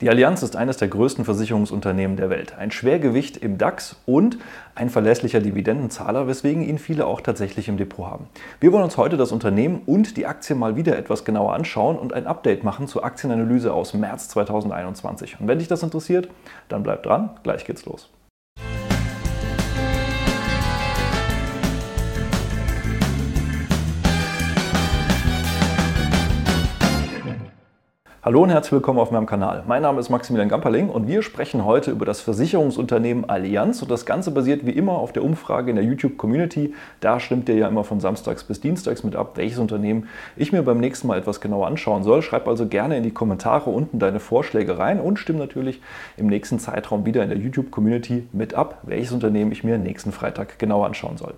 Die Allianz ist eines der größten Versicherungsunternehmen der Welt, ein Schwergewicht im DAX und ein verlässlicher Dividendenzahler, weswegen ihn viele auch tatsächlich im Depot haben. Wir wollen uns heute das Unternehmen und die Aktie mal wieder etwas genauer anschauen und ein Update machen zur Aktienanalyse aus März 2021. Und wenn dich das interessiert, dann bleib dran, gleich geht's los. Hallo und herzlich willkommen auf meinem Kanal. Mein Name ist Maximilian Gamperling und wir sprechen heute über das Versicherungsunternehmen Allianz und das Ganze basiert wie immer auf der Umfrage in der YouTube-Community. Da stimmt ihr ja immer von Samstags bis Dienstags mit ab, welches Unternehmen ich mir beim nächsten Mal etwas genauer anschauen soll. Schreib also gerne in die Kommentare unten deine Vorschläge rein und stimm natürlich im nächsten Zeitraum wieder in der YouTube-Community mit ab, welches Unternehmen ich mir nächsten Freitag genauer anschauen soll.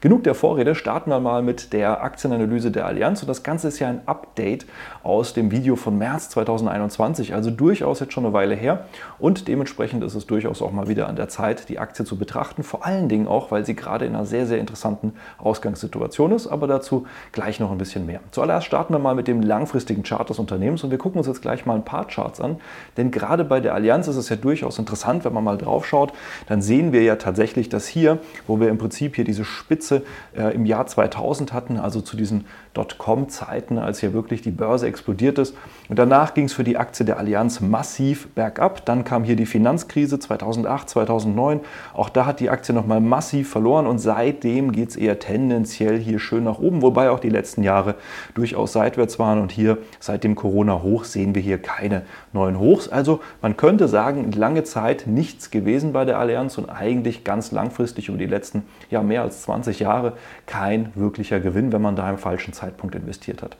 Genug der Vorrede, starten wir mal mit der Aktienanalyse der Allianz und das Ganze ist ja ein Update aus dem Video von März 2021, also durchaus jetzt schon eine Weile her. Und dementsprechend ist es durchaus auch mal wieder an der Zeit, die Aktie zu betrachten. Vor allen Dingen auch, weil sie gerade in einer sehr, sehr interessanten Ausgangssituation ist. Aber dazu gleich noch ein bisschen mehr. Zuallererst starten wir mal mit dem langfristigen Chart des Unternehmens und wir gucken uns jetzt gleich mal ein paar Charts an. Denn gerade bei der Allianz ist es ja durchaus interessant, wenn man mal drauf schaut, dann sehen wir ja tatsächlich, dass hier, wo wir im Prinzip hier diese Spitze äh, im Jahr 2000 hatten, also zu diesen Dotcom-Zeiten, als hier wirklich die Börse explodiert ist. Und danach ging es für die Aktie der Allianz massiv bergab. Dann kam hier die Finanzkrise 2008, 2009. Auch da hat die Aktie nochmal massiv verloren und seitdem geht es eher tendenziell hier schön nach oben, wobei auch die letzten Jahre durchaus seitwärts waren. Und hier seit dem Corona-Hoch sehen wir hier keine neuen Hochs. Also man könnte sagen, lange Zeit nichts gewesen bei der Allianz und eigentlich ganz langfristig über die letzten ja, mehr als 20 Jahre kein wirklicher Gewinn, wenn man da im falschen Zeitpunkt investiert hat.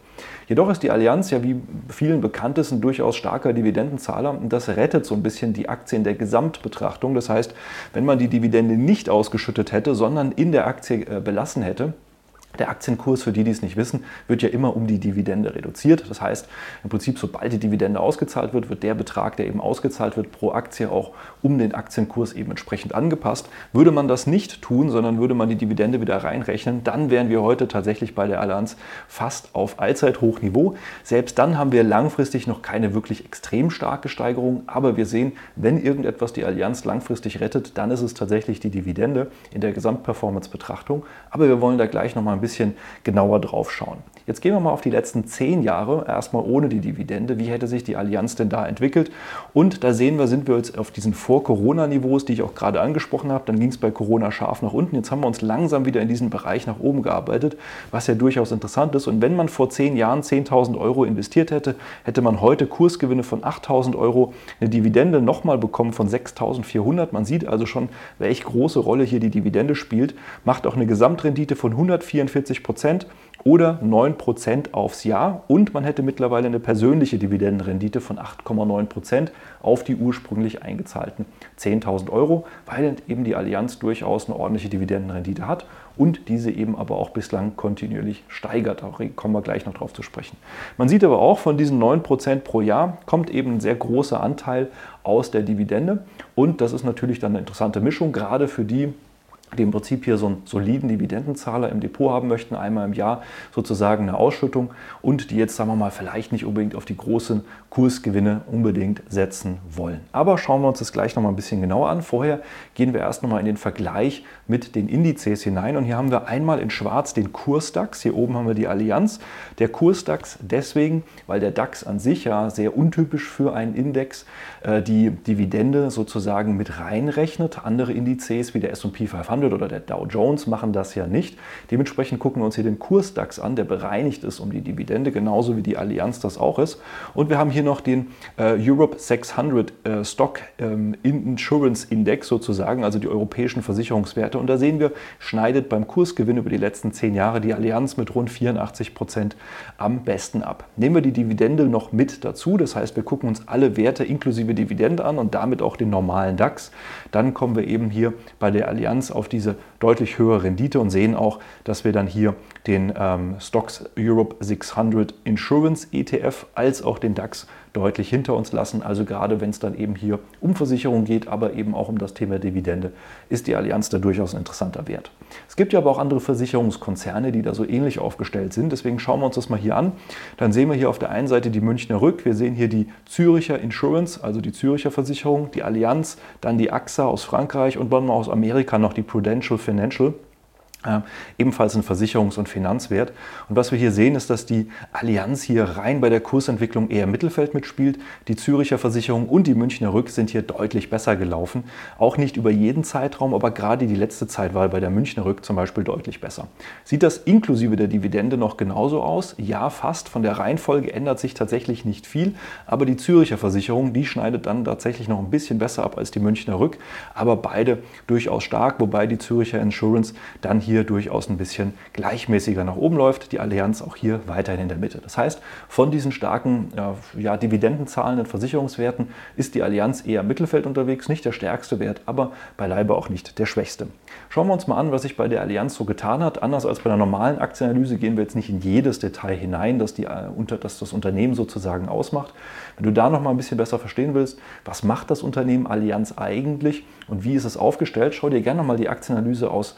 Jedoch ist die Allianz ja wie vielen bekannt ist ein durchaus starker Dividendenzahler und das rettet so ein bisschen die Aktien der Gesamtbetrachtung. Das heißt, wenn man die Dividende nicht ausgeschüttet hätte, sondern in der Aktie äh, belassen hätte, der Aktienkurs, für die, die es nicht wissen, wird ja immer um die Dividende reduziert. Das heißt, im Prinzip, sobald die Dividende ausgezahlt wird, wird der Betrag, der eben ausgezahlt wird, pro Aktie auch um den Aktienkurs eben entsprechend angepasst. Würde man das nicht tun, sondern würde man die Dividende wieder reinrechnen, dann wären wir heute tatsächlich bei der Allianz fast auf Allzeithochniveau. Selbst dann haben wir langfristig noch keine wirklich extrem starke Steigerung, aber wir sehen, wenn irgendetwas die Allianz langfristig rettet, dann ist es tatsächlich die Dividende in der Gesamtperformance-Betrachtung. Aber wir wollen da gleich nochmal ein bisschen bisschen genauer drauf schauen. Jetzt gehen wir mal auf die letzten zehn Jahre, erstmal ohne die Dividende. Wie hätte sich die Allianz denn da entwickelt? Und da sehen wir, sind wir jetzt auf diesen Vor-Corona-Niveaus, die ich auch gerade angesprochen habe. Dann ging es bei Corona scharf nach unten. Jetzt haben wir uns langsam wieder in diesen Bereich nach oben gearbeitet, was ja durchaus interessant ist. Und wenn man vor zehn Jahren 10.000 Euro investiert hätte, hätte man heute Kursgewinne von 8.000 Euro, eine Dividende nochmal bekommen von 6.400. Man sieht also schon, welche große Rolle hier die Dividende spielt. Macht auch eine Gesamtrendite von 144 Prozent oder 9% aufs Jahr und man hätte mittlerweile eine persönliche Dividendenrendite von 8,9% auf die ursprünglich eingezahlten 10.000 Euro, weil eben die Allianz durchaus eine ordentliche Dividendenrendite hat und diese eben aber auch bislang kontinuierlich steigert. Da kommen wir gleich noch drauf zu sprechen. Man sieht aber auch, von diesen 9% pro Jahr kommt eben ein sehr großer Anteil aus der Dividende und das ist natürlich dann eine interessante Mischung, gerade für die, die im Prinzip hier so einen soliden Dividendenzahler im Depot haben möchten, einmal im Jahr sozusagen eine Ausschüttung und die jetzt, sagen wir mal, vielleicht nicht unbedingt auf die großen Kursgewinne unbedingt setzen wollen. Aber schauen wir uns das gleich nochmal ein bisschen genauer an. Vorher gehen wir erst nochmal in den Vergleich mit den Indizes hinein und hier haben wir einmal in schwarz den Kursdax, hier oben haben wir die Allianz. Der Kursdax deswegen, weil der DAX an sich ja sehr untypisch für einen Index äh, die Dividende sozusagen mit reinrechnet. Andere Indizes wie der S&P 500 500 oder der Dow Jones machen das ja nicht. Dementsprechend gucken wir uns hier den Kursdax an, der bereinigt ist um die Dividende, genauso wie die Allianz das auch ist. Und wir haben hier noch den äh, Europe 600 äh, Stock ähm, Insurance Index sozusagen, also die europäischen Versicherungswerte. Und da sehen wir, schneidet beim Kursgewinn über die letzten zehn Jahre die Allianz mit rund 84 Prozent am besten ab. Nehmen wir die Dividende noch mit dazu, das heißt, wir gucken uns alle Werte inklusive Dividende an und damit auch den normalen DAX, dann kommen wir eben hier bei der Allianz auf diese deutlich höhere Rendite und sehen auch, dass wir dann hier den ähm, Stocks Europe 600 Insurance ETF als auch den DAX deutlich hinter uns lassen. Also gerade wenn es dann eben hier um Versicherung geht, aber eben auch um das Thema Dividende, ist die Allianz da durchaus ein interessanter Wert. Es gibt ja aber auch andere Versicherungskonzerne, die da so ähnlich aufgestellt sind. Deswegen schauen wir uns das mal hier an. Dann sehen wir hier auf der einen Seite die Münchner Rück, wir sehen hier die Züricher Insurance, also die Züricher Versicherung, die Allianz, dann die AXA aus Frankreich und dann aus Amerika noch die Prudential Financial. Äh, ebenfalls ein Versicherungs- und Finanzwert. Und was wir hier sehen, ist, dass die Allianz hier rein bei der Kursentwicklung eher Mittelfeld mitspielt. Die Züricher Versicherung und die Münchner Rück sind hier deutlich besser gelaufen. Auch nicht über jeden Zeitraum, aber gerade die letzte Zeit war bei der Münchner Rück zum Beispiel deutlich besser. Sieht das inklusive der Dividende noch genauso aus? Ja, fast. Von der Reihenfolge ändert sich tatsächlich nicht viel, aber die Züricher Versicherung, die schneidet dann tatsächlich noch ein bisschen besser ab als die Münchner Rück, aber beide durchaus stark, wobei die Züricher Insurance dann hier durchaus ein bisschen gleichmäßiger nach oben läuft. Die Allianz auch hier weiterhin in der Mitte. Das heißt, von diesen starken ja, dividendenzahlenden Versicherungswerten ist die Allianz eher Mittelfeld unterwegs, nicht der stärkste Wert, aber beileibe auch nicht der schwächste. Schauen wir uns mal an, was sich bei der Allianz so getan hat. Anders als bei der normalen Aktienanalyse gehen wir jetzt nicht in jedes Detail hinein, das, die, äh, das das Unternehmen sozusagen ausmacht. Wenn du da noch mal ein bisschen besser verstehen willst, was macht das Unternehmen Allianz eigentlich und wie ist es aufgestellt, schau dir gerne noch mal die Aktienanalyse aus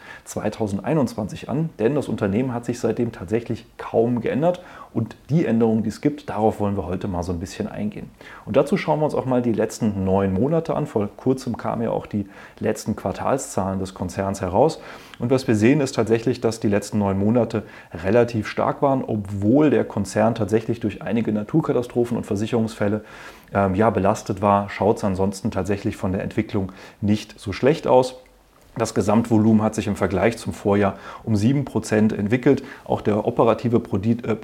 2021 an, denn das Unternehmen hat sich seitdem tatsächlich kaum geändert und die Änderungen, die es gibt, darauf wollen wir heute mal so ein bisschen eingehen. Und dazu schauen wir uns auch mal die letzten neun Monate an. Vor kurzem kamen ja auch die letzten Quartalszahlen des Konzerns heraus. Und was wir sehen, ist tatsächlich, dass die letzten neun Monate relativ stark waren, obwohl der Konzern tatsächlich durch einige Naturkatastrophen und Versicherungsfälle ähm, ja, belastet war, schaut es ansonsten tatsächlich von der Entwicklung nicht so schlecht aus. Das Gesamtvolumen hat sich im Vergleich zum Vorjahr um 7% entwickelt. Auch der operative äh,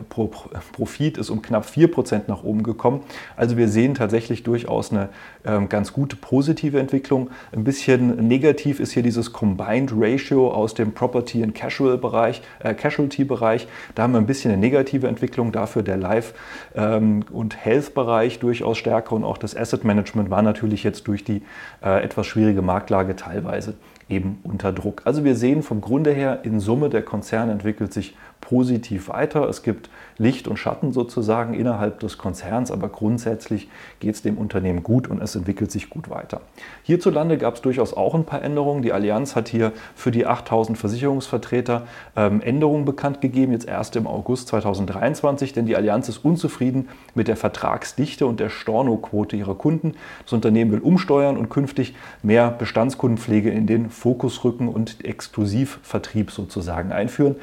Profit ist um knapp 4% nach oben gekommen. Also wir sehen tatsächlich durchaus eine ähm, ganz gute positive Entwicklung. Ein bisschen negativ ist hier dieses Combined Ratio aus dem Property and Casual Bereich, äh, Casualty Bereich. Da haben wir ein bisschen eine negative Entwicklung. Dafür der Life ähm, und Health Bereich durchaus stärker und auch das Asset Management war natürlich jetzt durch die äh, etwas schwierige Marktlage teilweise eben unter Druck. Also wir sehen vom Grunde her, in Summe der Konzern entwickelt sich positiv weiter. Es gibt Licht und Schatten sozusagen innerhalb des Konzerns, aber grundsätzlich geht es dem Unternehmen gut und es entwickelt sich gut weiter. Hierzulande gab es durchaus auch ein paar Änderungen. Die Allianz hat hier für die 8000 Versicherungsvertreter ähm, Änderungen bekannt gegeben, jetzt erst im August 2023, denn die Allianz ist unzufrieden mit der Vertragsdichte und der Stornoquote ihrer Kunden. Das Unternehmen will umsteuern und künftig mehr Bestandskundenpflege in den Fokus rücken und Exklusivvertrieb sozusagen einführen.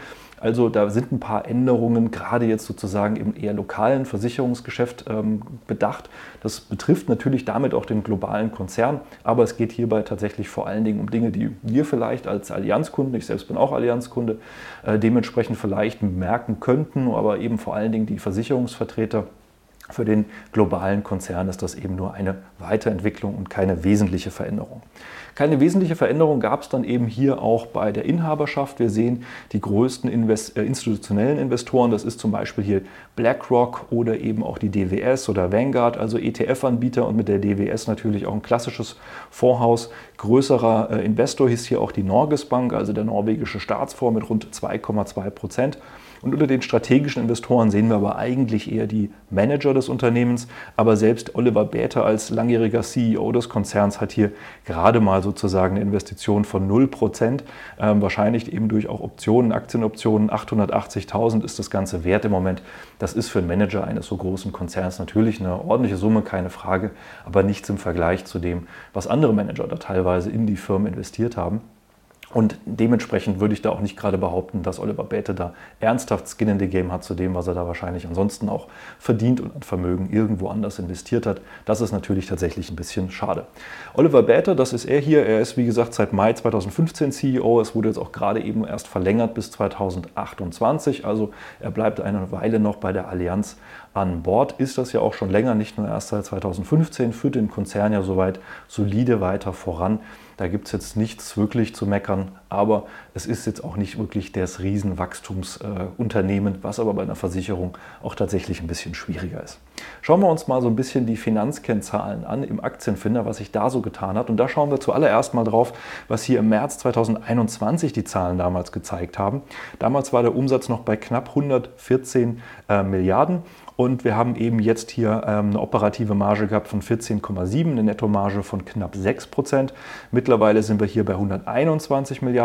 Also da sind ein paar Änderungen, gerade jetzt sozusagen im eher lokalen Versicherungsgeschäft ähm, bedacht. Das betrifft natürlich damit auch den globalen Konzern, aber es geht hierbei tatsächlich vor allen Dingen um Dinge, die wir vielleicht als Allianzkunden, ich selbst bin auch Allianzkunde, äh, dementsprechend vielleicht merken könnten, aber eben vor allen Dingen die Versicherungsvertreter für den globalen Konzern ist das eben nur eine Weiterentwicklung und keine wesentliche Veränderung. Keine wesentliche Veränderung gab es dann eben hier auch bei der Inhaberschaft. Wir sehen die größten Invest äh, institutionellen Investoren, das ist zum Beispiel hier BlackRock oder eben auch die DWS oder Vanguard, also ETF-Anbieter und mit der DWS natürlich auch ein klassisches Fondshaus. Größerer äh, Investor hieß hier auch die Norges Bank, also der norwegische Staatsfonds mit rund 2,2 Prozent. Und unter den strategischen Investoren sehen wir aber eigentlich eher die Manager des Unternehmens. Aber selbst Oliver Bäte als langjähriger CEO des Konzerns hat hier gerade mal sozusagen eine Investition von 0 Prozent. Ähm, wahrscheinlich eben durch auch Optionen, Aktienoptionen. 880.000 ist das ganze Wert im Moment. Das ist für einen Manager eines so großen Konzerns natürlich eine ordentliche Summe, keine Frage, aber nichts im Vergleich zu dem, was andere Manager da teilweise in die Firmen investiert haben. Und dementsprechend würde ich da auch nicht gerade behaupten, dass Oliver Bäte da ernsthaft Skin in the Game hat zu dem, was er da wahrscheinlich ansonsten auch verdient und an Vermögen irgendwo anders investiert hat. Das ist natürlich tatsächlich ein bisschen schade. Oliver Bäte, das ist er hier. Er ist wie gesagt seit Mai 2015 CEO. Es wurde jetzt auch gerade eben erst verlängert bis 2028. Also er bleibt eine Weile noch bei der Allianz an Bord. Ist das ja auch schon länger, nicht nur erst seit 2015, führt den Konzern ja soweit solide weiter voran. Da gibt es jetzt nichts wirklich zu meckern, aber es ist jetzt auch nicht wirklich das Riesenwachstumsunternehmen, was aber bei einer Versicherung auch tatsächlich ein bisschen schwieriger ist. Schauen wir uns mal so ein bisschen die Finanzkennzahlen an im Aktienfinder, was sich da so getan hat. Und da schauen wir zuallererst mal drauf, was hier im März 2021 die Zahlen damals gezeigt haben. Damals war der Umsatz noch bei knapp 114 äh, Milliarden und wir haben eben jetzt hier ähm, eine operative Marge gehabt von 14,7, eine Nettomarge von knapp 6 Prozent. Mittlerweile sind wir hier bei 121 Milliarden.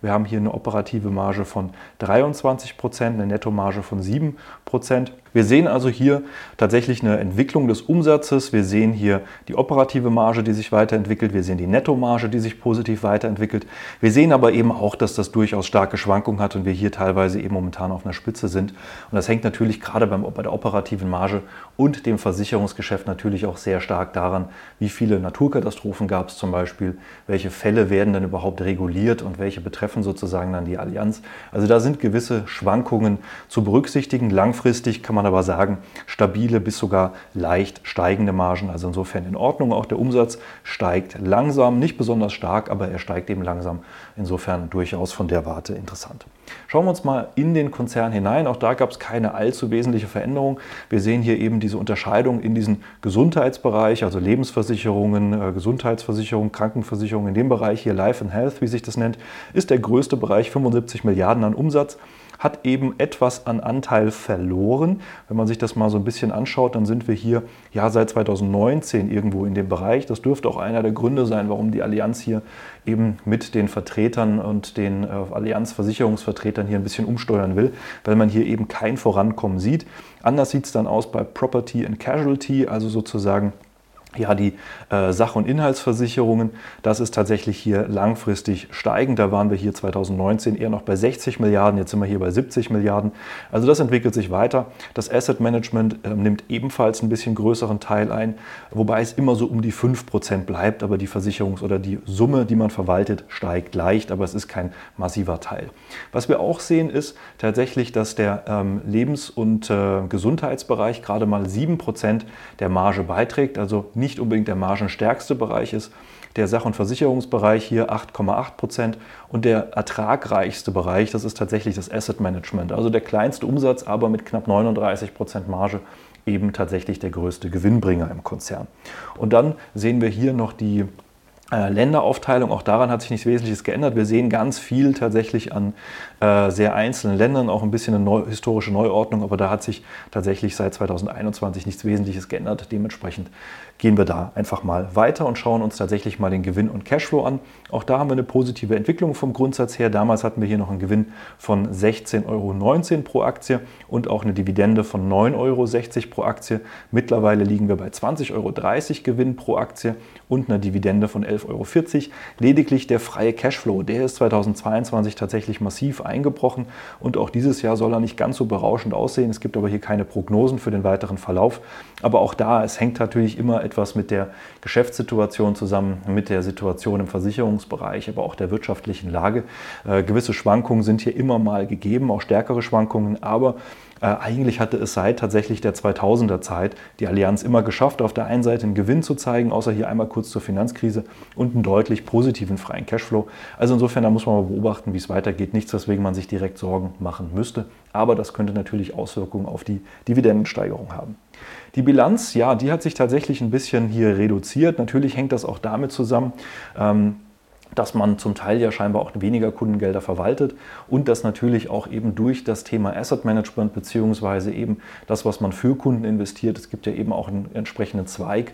Wir haben hier eine operative Marge von 23 Prozent, eine Nettomarge von 7 Prozent. Wir sehen also hier tatsächlich eine Entwicklung des Umsatzes. Wir sehen hier die operative Marge, die sich weiterentwickelt. Wir sehen die Nettomarge, die sich positiv weiterentwickelt. Wir sehen aber eben auch, dass das durchaus starke Schwankungen hat und wir hier teilweise eben momentan auf einer Spitze sind. Und das hängt natürlich gerade beim, bei der operativen Marge und dem Versicherungsgeschäft natürlich auch sehr stark daran, wie viele Naturkatastrophen gab es zum Beispiel, welche Fälle werden denn überhaupt reguliert und welche betreffen sozusagen dann die Allianz. Also da sind gewisse Schwankungen zu berücksichtigen. Langfristig kann man man aber sagen, stabile bis sogar leicht steigende Margen. Also insofern in Ordnung. Auch der Umsatz steigt langsam, nicht besonders stark, aber er steigt eben langsam. Insofern durchaus von der Warte interessant. Schauen wir uns mal in den Konzern hinein. Auch da gab es keine allzu wesentliche Veränderung. Wir sehen hier eben diese Unterscheidung in diesen Gesundheitsbereich, also Lebensversicherungen, äh, Gesundheitsversicherungen, Krankenversicherungen. In dem Bereich hier Life and Health, wie sich das nennt, ist der größte Bereich 75 Milliarden an Umsatz hat eben etwas an Anteil verloren. Wenn man sich das mal so ein bisschen anschaut, dann sind wir hier ja seit 2019 irgendwo in dem Bereich. Das dürfte auch einer der Gründe sein, warum die Allianz hier eben mit den Vertretern und den äh, Allianz-Versicherungsvertretern hier ein bisschen umsteuern will, weil man hier eben kein Vorankommen sieht. Anders sieht es dann aus bei Property and Casualty, also sozusagen ja, die äh, Sach- und Inhaltsversicherungen, das ist tatsächlich hier langfristig steigend. Da waren wir hier 2019 eher noch bei 60 Milliarden, jetzt sind wir hier bei 70 Milliarden. Also das entwickelt sich weiter. Das Asset Management äh, nimmt ebenfalls ein bisschen größeren Teil ein, wobei es immer so um die 5% bleibt, aber die Versicherungs- oder die Summe, die man verwaltet, steigt leicht, aber es ist kein massiver Teil. Was wir auch sehen, ist tatsächlich, dass der ähm, Lebens- und äh, Gesundheitsbereich gerade mal 7% der Marge beiträgt, also nicht unbedingt der margenstärkste Bereich ist. Der Sach- und Versicherungsbereich hier 8,8 Prozent und der ertragreichste Bereich, das ist tatsächlich das Asset Management. Also der kleinste Umsatz, aber mit knapp 39 Prozent Marge eben tatsächlich der größte Gewinnbringer im Konzern. Und dann sehen wir hier noch die Länderaufteilung, auch daran hat sich nichts Wesentliches geändert. Wir sehen ganz viel tatsächlich an äh, sehr einzelnen Ländern, auch ein bisschen eine neu, historische Neuordnung, aber da hat sich tatsächlich seit 2021 nichts Wesentliches geändert. Dementsprechend gehen wir da einfach mal weiter und schauen uns tatsächlich mal den Gewinn und Cashflow an. Auch da haben wir eine positive Entwicklung vom Grundsatz her. Damals hatten wir hier noch einen Gewinn von 16,19 Euro pro Aktie und auch eine Dividende von 9,60 Euro pro Aktie. Mittlerweile liegen wir bei 20,30 Euro Gewinn pro Aktie und einer Dividende von 11,40 Euro. Lediglich der freie Cashflow, der ist 2022 tatsächlich massiv eingebrochen und auch dieses Jahr soll er nicht ganz so berauschend aussehen. Es gibt aber hier keine Prognosen für den weiteren Verlauf. Aber auch da, es hängt natürlich immer etwas mit der Geschäftssituation zusammen, mit der Situation im Versicherungsbereich, aber auch der wirtschaftlichen Lage. Äh, gewisse Schwankungen sind hier immer mal gegeben, auch stärkere Schwankungen, aber äh, eigentlich hatte es seit tatsächlich der 2000er Zeit die Allianz immer geschafft, auf der einen Seite einen Gewinn zu zeigen, außer hier einmal kurz zur Finanzkrise und einen deutlich positiven freien Cashflow. Also insofern, da muss man mal beobachten, wie es weitergeht. Nichts, weswegen man sich direkt Sorgen machen müsste. Aber das könnte natürlich Auswirkungen auf die Dividendensteigerung haben. Die Bilanz, ja, die hat sich tatsächlich ein bisschen hier reduziert. Natürlich hängt das auch damit zusammen, ähm, dass man zum Teil ja scheinbar auch weniger Kundengelder verwaltet und dass natürlich auch eben durch das Thema Asset Management beziehungsweise eben das, was man für Kunden investiert, es gibt ja eben auch einen entsprechenden Zweig,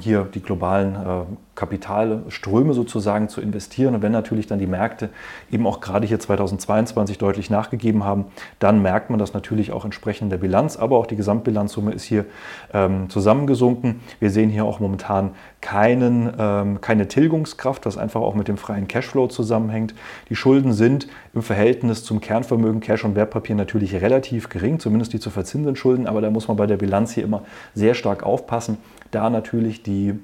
hier die globalen äh, Kapitalströme sozusagen zu investieren. Und wenn natürlich dann die Märkte eben auch gerade hier 2022 deutlich nachgegeben haben, dann merkt man das natürlich auch entsprechend der Bilanz, aber auch die Gesamtbilanzsumme ist hier ähm, zusammengesunken. Wir sehen hier auch momentan keinen, ähm, keine Tilgungskraft, was einfach auch mit dem freien Cashflow zusammenhängt. Die Schulden sind im Verhältnis zum Kernvermögen Cash und Wertpapier natürlich relativ gering, zumindest die zu verzinsenden Schulden, aber da muss man bei der Bilanz hier immer sehr stark aufpassen, da natürlich die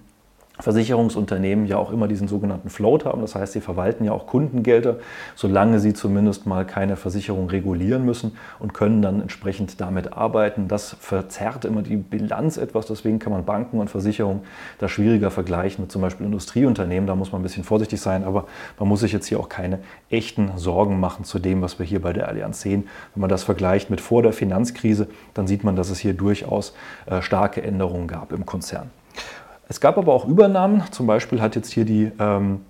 Versicherungsunternehmen ja auch immer diesen sogenannten Float haben. Das heißt, sie verwalten ja auch Kundengelder, solange sie zumindest mal keine Versicherung regulieren müssen und können dann entsprechend damit arbeiten. Das verzerrt immer die Bilanz etwas. Deswegen kann man Banken und Versicherungen da schwieriger vergleichen mit zum Beispiel Industrieunternehmen. Da muss man ein bisschen vorsichtig sein, aber man muss sich jetzt hier auch keine echten Sorgen machen zu dem, was wir hier bei der Allianz sehen. Wenn man das vergleicht mit vor der Finanzkrise, dann sieht man, dass es hier durchaus äh, starke Änderungen gab im Konzern. Es gab aber auch Übernahmen. Zum Beispiel hat jetzt hier die ähm, äh,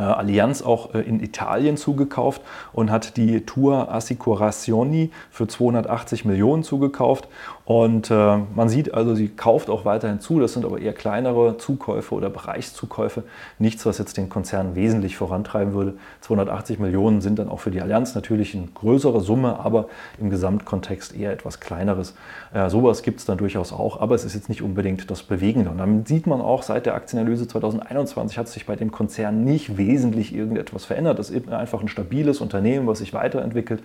Allianz auch äh, in Italien zugekauft und hat die Tour Assicurazioni für 280 Millionen zugekauft. Und äh, man sieht also, sie kauft auch weiterhin zu. Das sind aber eher kleinere Zukäufe oder Bereichszukäufe. Nichts, was jetzt den Konzern wesentlich vorantreiben würde. 280 Millionen sind dann auch für die Allianz natürlich eine größere Summe, aber im Gesamtkontext eher etwas kleineres. Äh, sowas gibt es dann durchaus auch, aber es ist jetzt nicht unbedingt das Bewegende. Und dann sieht man auch, seit der Aktienanalyse 2021 hat sich bei dem Konzern nicht wesentlich irgendetwas verändert. Das ist einfach ein stabiles Unternehmen, was sich weiterentwickelt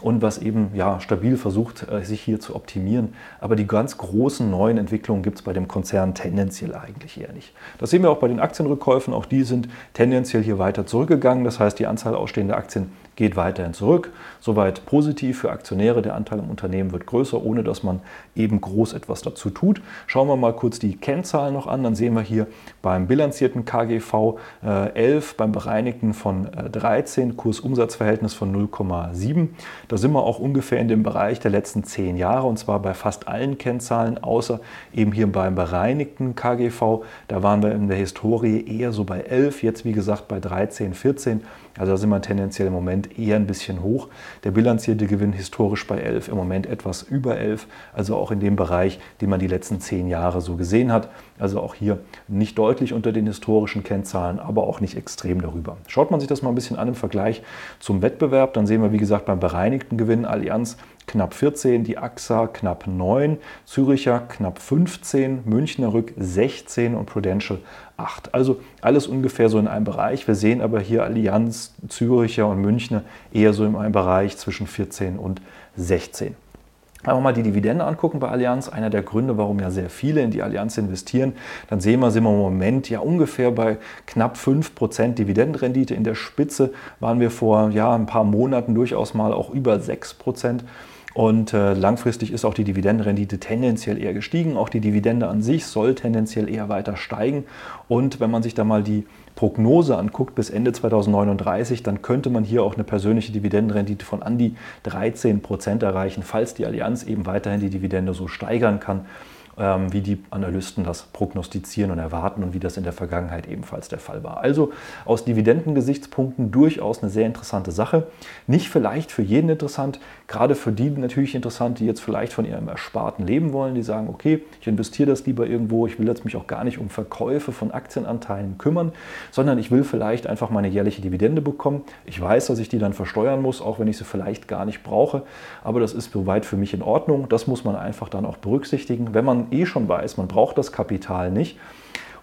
und was eben ja, stabil versucht, äh, sich hier zu optimieren. Aber die ganz großen neuen Entwicklungen gibt es bei dem Konzern tendenziell eigentlich eher nicht. Das sehen wir auch bei den Aktienrückkäufen. Auch die sind tendenziell hier weiter zurückgegangen. Das heißt, die Anzahl ausstehender Aktien geht weiterhin zurück. Soweit positiv für Aktionäre. Der Anteil im Unternehmen wird größer, ohne dass man eben groß etwas dazu tut. Schauen wir mal kurz die Kennzahlen noch an. Dann sehen wir hier beim bilanzierten KGV äh, 11, beim bereinigten von äh, 13, Kursumsatzverhältnis von 0,7. Da sind wir auch ungefähr in dem Bereich der letzten zehn Jahre und zwar bei fast allen Kennzahlen, außer eben hier beim bereinigten KGV. Da waren wir in der Historie eher so bei 11, jetzt wie gesagt bei 13, 14. Also da sind wir tendenziell im Moment eher ein bisschen hoch. Der bilanzierte Gewinn historisch bei 11, im Moment etwas über 11, also auch in dem Bereich, den man die letzten zehn Jahre so gesehen hat. Also auch hier nicht deutlich unter den historischen Kennzahlen, aber auch nicht extrem darüber. Schaut man sich das mal ein bisschen an im Vergleich zum Wettbewerb, dann sehen wir, wie gesagt, beim bereinigten Gewinn Allianz knapp 14, die AXA knapp 9, Züricher knapp 15, Münchner Rück 16 und Prudential 8. Also alles ungefähr so in einem Bereich. Wir sehen aber hier Allianz, Züricher und Münchner eher so in einem Bereich zwischen 14 und 16. Wenn wir mal die Dividende angucken bei Allianz, einer der Gründe, warum ja sehr viele in die Allianz investieren, dann sehen wir, sind wir im Moment ja ungefähr bei knapp 5% Dividendenrendite. In der Spitze waren wir vor ja, ein paar Monaten durchaus mal auch über 6%. Und äh, langfristig ist auch die Dividendenrendite tendenziell eher gestiegen. Auch die Dividende an sich soll tendenziell eher weiter steigen. Und wenn man sich da mal die Prognose anguckt bis Ende 2039, dann könnte man hier auch eine persönliche Dividendenrendite von an die 13 Prozent erreichen, falls die Allianz eben weiterhin die Dividende so steigern kann. Ähm, wie die Analysten das prognostizieren und erwarten und wie das in der Vergangenheit ebenfalls der Fall war. Also aus Dividendengesichtspunkten durchaus eine sehr interessante Sache. Nicht vielleicht für jeden interessant, gerade für die natürlich interessant, die jetzt vielleicht von ihrem Ersparten leben wollen, die sagen, okay, ich investiere das lieber irgendwo, ich will jetzt mich auch gar nicht um Verkäufe von Aktienanteilen kümmern, sondern ich will vielleicht einfach meine jährliche Dividende bekommen. Ich weiß, dass ich die dann versteuern muss, auch wenn ich sie vielleicht gar nicht brauche, aber das ist soweit für mich in Ordnung. Das muss man einfach dann auch berücksichtigen. Wenn man eh schon weiß, man braucht das Kapital nicht.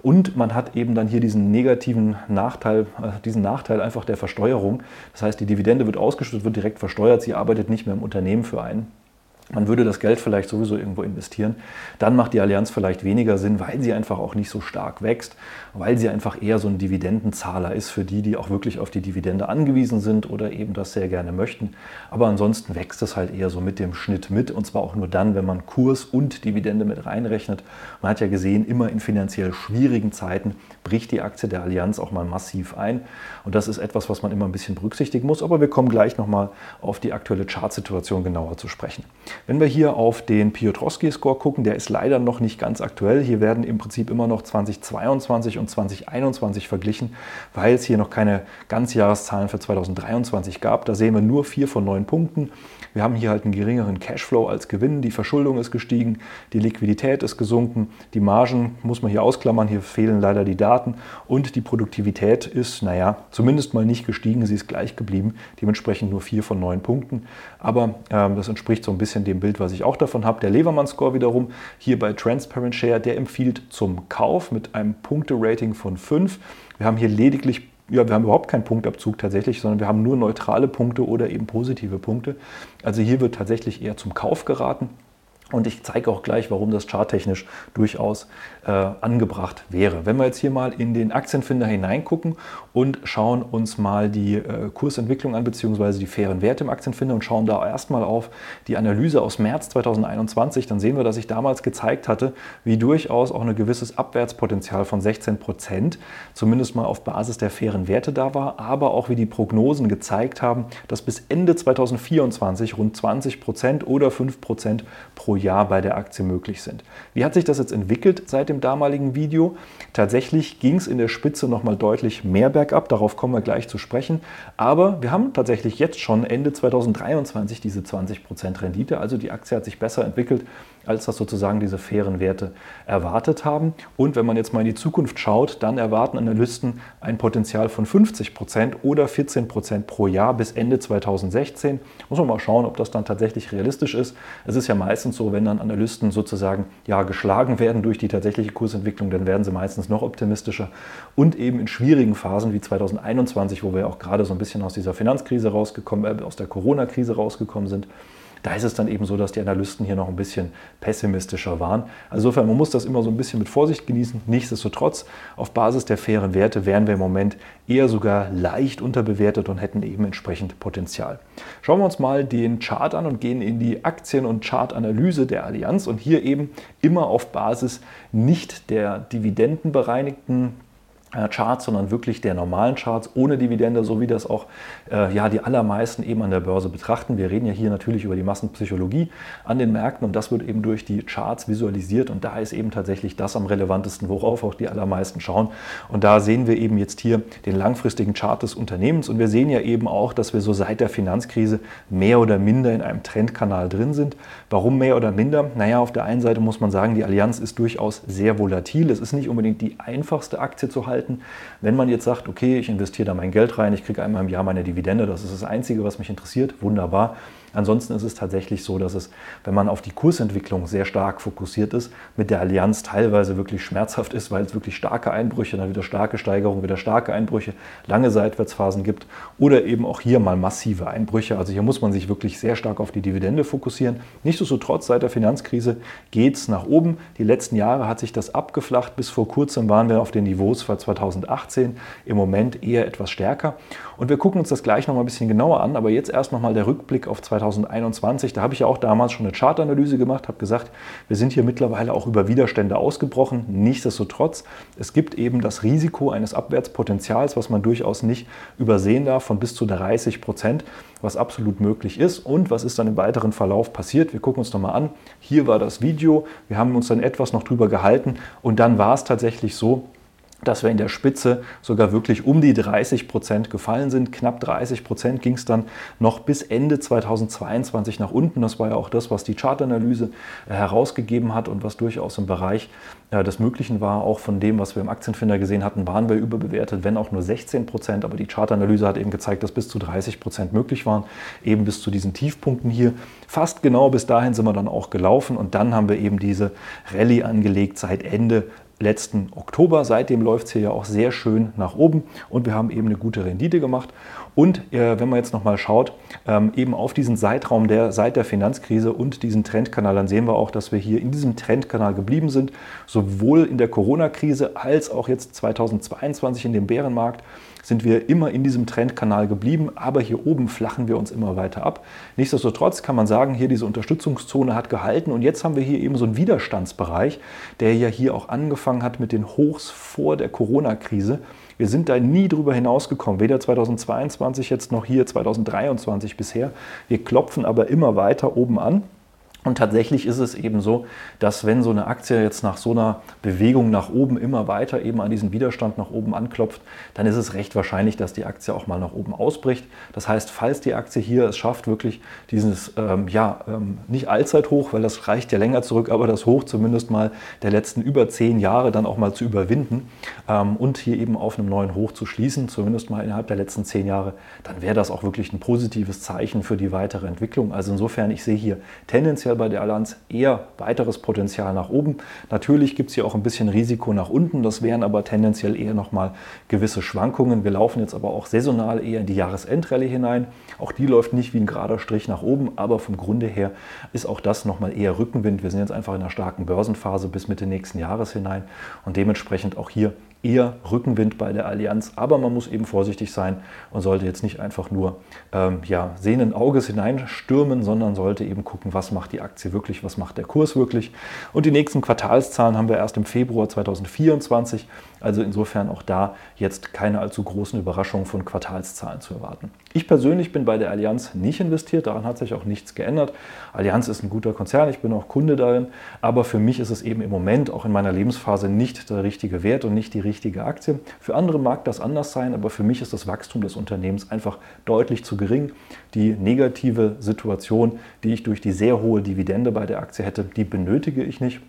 Und man hat eben dann hier diesen negativen Nachteil, äh, diesen Nachteil einfach der Versteuerung. Das heißt, die Dividende wird ausgeschüttet, wird direkt versteuert, sie arbeitet nicht mehr im Unternehmen für einen man würde das Geld vielleicht sowieso irgendwo investieren, dann macht die Allianz vielleicht weniger Sinn, weil sie einfach auch nicht so stark wächst, weil sie einfach eher so ein Dividendenzahler ist für die, die auch wirklich auf die Dividende angewiesen sind oder eben das sehr gerne möchten. Aber ansonsten wächst es halt eher so mit dem Schnitt mit und zwar auch nur dann, wenn man Kurs und Dividende mit reinrechnet. Man hat ja gesehen, immer in finanziell schwierigen Zeiten bricht die Aktie der Allianz auch mal massiv ein und das ist etwas, was man immer ein bisschen berücksichtigen muss. Aber wir kommen gleich nochmal auf die aktuelle Chartsituation genauer zu sprechen. Wenn wir hier auf den Piotrowski-Score gucken, der ist leider noch nicht ganz aktuell. Hier werden im Prinzip immer noch 2022 und 2021 verglichen, weil es hier noch keine Ganzjahreszahlen für 2023 gab. Da sehen wir nur vier von neun Punkten. Wir haben hier halt einen geringeren Cashflow als Gewinn. Die Verschuldung ist gestiegen, die Liquidität ist gesunken, die Margen muss man hier ausklammern. Hier fehlen leider die Daten und die Produktivität ist, naja, zumindest mal nicht gestiegen. Sie ist gleich geblieben. Dementsprechend nur vier von neun Punkten. Aber ähm, das entspricht so ein bisschen dem Bild, was ich auch davon habe. Der Levermann-Score wiederum hier bei Transparent Share, der empfiehlt zum Kauf mit einem Punkterating von 5. Wir haben hier lediglich ja, wir haben überhaupt keinen Punktabzug tatsächlich, sondern wir haben nur neutrale Punkte oder eben positive Punkte. Also hier wird tatsächlich eher zum Kauf geraten. Und ich zeige auch gleich, warum das charttechnisch durchaus äh, angebracht wäre. Wenn wir jetzt hier mal in den Aktienfinder hineingucken und schauen uns mal die äh, Kursentwicklung an, beziehungsweise die fairen Werte im Aktienfinder und schauen da erstmal auf die Analyse aus März 2021, dann sehen wir, dass ich damals gezeigt hatte, wie durchaus auch ein gewisses Abwärtspotenzial von 16 Prozent, zumindest mal auf Basis der fairen Werte da war, aber auch wie die Prognosen gezeigt haben, dass bis Ende 2024 rund 20 Prozent oder 5 Prozent pro Jahr bei der Aktie möglich sind. Wie hat sich das jetzt entwickelt seit dem damaligen Video? Tatsächlich ging es in der Spitze nochmal deutlich mehr bergab, darauf kommen wir gleich zu sprechen. Aber wir haben tatsächlich jetzt schon Ende 2023 diese 20% Rendite, also die Aktie hat sich besser entwickelt als das sozusagen diese fairen Werte erwartet haben. Und wenn man jetzt mal in die Zukunft schaut, dann erwarten Analysten ein Potenzial von 50 Prozent oder 14 Prozent pro Jahr bis Ende 2016. Muss man mal schauen, ob das dann tatsächlich realistisch ist. Es ist ja meistens so, wenn dann Analysten sozusagen ja geschlagen werden durch die tatsächliche Kursentwicklung, dann werden sie meistens noch optimistischer. Und eben in schwierigen Phasen wie 2021, wo wir auch gerade so ein bisschen aus dieser Finanzkrise rausgekommen, äh, aus der Corona-Krise rausgekommen sind, da ist es dann eben so, dass die Analysten hier noch ein bisschen pessimistischer waren. Also insofern, man muss das immer so ein bisschen mit Vorsicht genießen. Nichtsdestotrotz, auf Basis der fairen Werte wären wir im Moment eher sogar leicht unterbewertet und hätten eben entsprechend Potenzial. Schauen wir uns mal den Chart an und gehen in die Aktien- und Chartanalyse der Allianz und hier eben immer auf Basis nicht der dividendenbereinigten Charts, sondern wirklich der normalen Charts ohne Dividende, so wie das auch äh, ja, die allermeisten eben an der Börse betrachten. Wir reden ja hier natürlich über die Massenpsychologie an den Märkten und das wird eben durch die Charts visualisiert und da ist eben tatsächlich das am relevantesten, worauf auch die allermeisten schauen. Und da sehen wir eben jetzt hier den langfristigen Chart des Unternehmens und wir sehen ja eben auch, dass wir so seit der Finanzkrise mehr oder minder in einem Trendkanal drin sind. Warum mehr oder minder? Naja, auf der einen Seite muss man sagen, die Allianz ist durchaus sehr volatil. Es ist nicht unbedingt die einfachste Aktie zu halten halten. Wenn man jetzt sagt, okay, ich investiere da mein Geld rein, ich kriege einmal im Jahr meine Dividende, das ist das Einzige, was mich interessiert, wunderbar. Ansonsten ist es tatsächlich so, dass es, wenn man auf die Kursentwicklung sehr stark fokussiert ist, mit der Allianz teilweise wirklich schmerzhaft ist, weil es wirklich starke Einbrüche, dann wieder starke Steigerungen, wieder starke Einbrüche, lange Seitwärtsphasen gibt oder eben auch hier mal massive Einbrüche. Also hier muss man sich wirklich sehr stark auf die Dividende fokussieren. Nichtsdestotrotz, seit der Finanzkrise geht es nach oben. Die letzten Jahre hat sich das abgeflacht. Bis vor kurzem waren wir auf den Niveaus für 2018. Im Moment eher etwas stärker. Und wir gucken uns das gleich noch mal ein bisschen genauer an. Aber jetzt erst noch mal der Rückblick auf 2018. 2021. Da habe ich ja auch damals schon eine Chartanalyse gemacht, habe gesagt, wir sind hier mittlerweile auch über Widerstände ausgebrochen. Nichtsdestotrotz, es gibt eben das Risiko eines Abwärtspotenzials, was man durchaus nicht übersehen darf, von bis zu 30 Prozent, was absolut möglich ist. Und was ist dann im weiteren Verlauf passiert? Wir gucken uns nochmal an. Hier war das Video. Wir haben uns dann etwas noch drüber gehalten und dann war es tatsächlich so, dass wir in der Spitze sogar wirklich um die 30 Prozent gefallen sind. Knapp 30 Prozent ging es dann noch bis Ende 2022 nach unten. Das war ja auch das, was die Chartanalyse äh, herausgegeben hat und was durchaus im Bereich äh, des Möglichen war. Auch von dem, was wir im Aktienfinder gesehen hatten, waren wir überbewertet, wenn auch nur 16 Prozent. Aber die Chartanalyse hat eben gezeigt, dass bis zu 30 Prozent möglich waren, eben bis zu diesen Tiefpunkten hier. Fast genau bis dahin sind wir dann auch gelaufen und dann haben wir eben diese Rallye angelegt seit Ende letzten Oktober. Seitdem läuft es hier ja auch sehr schön nach oben und wir haben eben eine gute Rendite gemacht. Und äh, wenn man jetzt nochmal schaut, ähm, eben auf diesen Zeitraum der, seit der Finanzkrise und diesen Trendkanal, dann sehen wir auch, dass wir hier in diesem Trendkanal geblieben sind, sowohl in der Corona-Krise als auch jetzt 2022 in dem Bärenmarkt sind wir immer in diesem Trendkanal geblieben, aber hier oben flachen wir uns immer weiter ab. Nichtsdestotrotz kann man sagen, hier diese Unterstützungszone hat gehalten und jetzt haben wir hier eben so einen Widerstandsbereich, der ja hier auch angefangen hat mit den Hochs vor der Corona-Krise. Wir sind da nie drüber hinausgekommen, weder 2022 jetzt noch hier 2023 bisher. Wir klopfen aber immer weiter oben an. Und tatsächlich ist es eben so, dass wenn so eine Aktie jetzt nach so einer Bewegung nach oben immer weiter eben an diesen Widerstand nach oben anklopft, dann ist es recht wahrscheinlich, dass die Aktie auch mal nach oben ausbricht. Das heißt, falls die Aktie hier es schafft, wirklich dieses, ähm, ja, ähm, nicht Allzeithoch, weil das reicht ja länger zurück, aber das Hoch zumindest mal der letzten über zehn Jahre dann auch mal zu überwinden ähm, und hier eben auf einem neuen Hoch zu schließen, zumindest mal innerhalb der letzten zehn Jahre, dann wäre das auch wirklich ein positives Zeichen für die weitere Entwicklung. Also insofern, ich sehe hier tendenziell tendenziell bei der Allianz eher weiteres Potenzial nach oben. Natürlich gibt es hier auch ein bisschen Risiko nach unten. Das wären aber tendenziell eher nochmal gewisse Schwankungen. Wir laufen jetzt aber auch saisonal eher in die Jahresendrallye hinein. Auch die läuft nicht wie ein gerader Strich nach oben, aber vom Grunde her ist auch das nochmal eher Rückenwind. Wir sind jetzt einfach in einer starken Börsenphase bis Mitte nächsten Jahres hinein und dementsprechend auch hier eher Rückenwind bei der Allianz. Aber man muss eben vorsichtig sein und sollte jetzt nicht einfach nur ähm, ja, sehenden Auges hineinstürmen, sondern sollte eben gucken, was macht die Aktie wirklich, was macht der Kurs wirklich. Und die nächsten Quartalszahlen haben wir erst im Februar 2024. Also insofern auch da jetzt keine allzu großen Überraschungen von Quartalszahlen zu erwarten. Ich persönlich bin bei der Allianz nicht investiert, daran hat sich auch nichts geändert. Allianz ist ein guter Konzern, ich bin auch Kunde darin, aber für mich ist es eben im Moment auch in meiner Lebensphase nicht der richtige Wert und nicht die richtige Aktie. Für andere mag das anders sein, aber für mich ist das Wachstum des Unternehmens einfach deutlich zu gering. Die negative Situation, die ich durch die sehr hohe Dividende bei der Aktie hätte, die benötige ich nicht.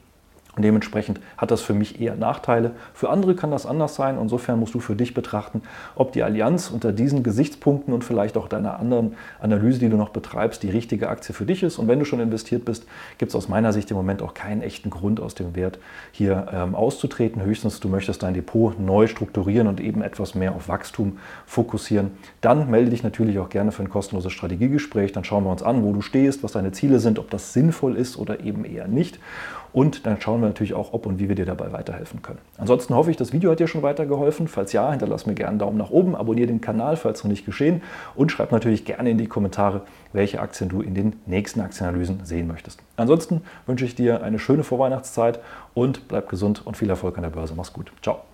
Und dementsprechend hat das für mich eher Nachteile. Für andere kann das anders sein. Insofern musst du für dich betrachten, ob die Allianz unter diesen Gesichtspunkten und vielleicht auch deiner anderen Analyse, die du noch betreibst, die richtige Aktie für dich ist. Und wenn du schon investiert bist, gibt es aus meiner Sicht im Moment auch keinen echten Grund aus dem Wert hier ähm, auszutreten. Höchstens du möchtest dein Depot neu strukturieren und eben etwas mehr auf Wachstum fokussieren. Dann melde dich natürlich auch gerne für ein kostenloses Strategiegespräch. Dann schauen wir uns an, wo du stehst, was deine Ziele sind, ob das sinnvoll ist oder eben eher nicht. Und dann schauen wir natürlich auch, ob und wie wir dir dabei weiterhelfen können. Ansonsten hoffe ich, das Video hat dir schon weitergeholfen. Falls ja, hinterlass mir gerne einen Daumen nach oben, abonniere den Kanal, falls noch nicht geschehen und schreib natürlich gerne in die Kommentare, welche Aktien du in den nächsten Aktienanalysen sehen möchtest. Ansonsten wünsche ich dir eine schöne Vorweihnachtszeit und bleib gesund und viel Erfolg an der Börse. Mach's gut. Ciao.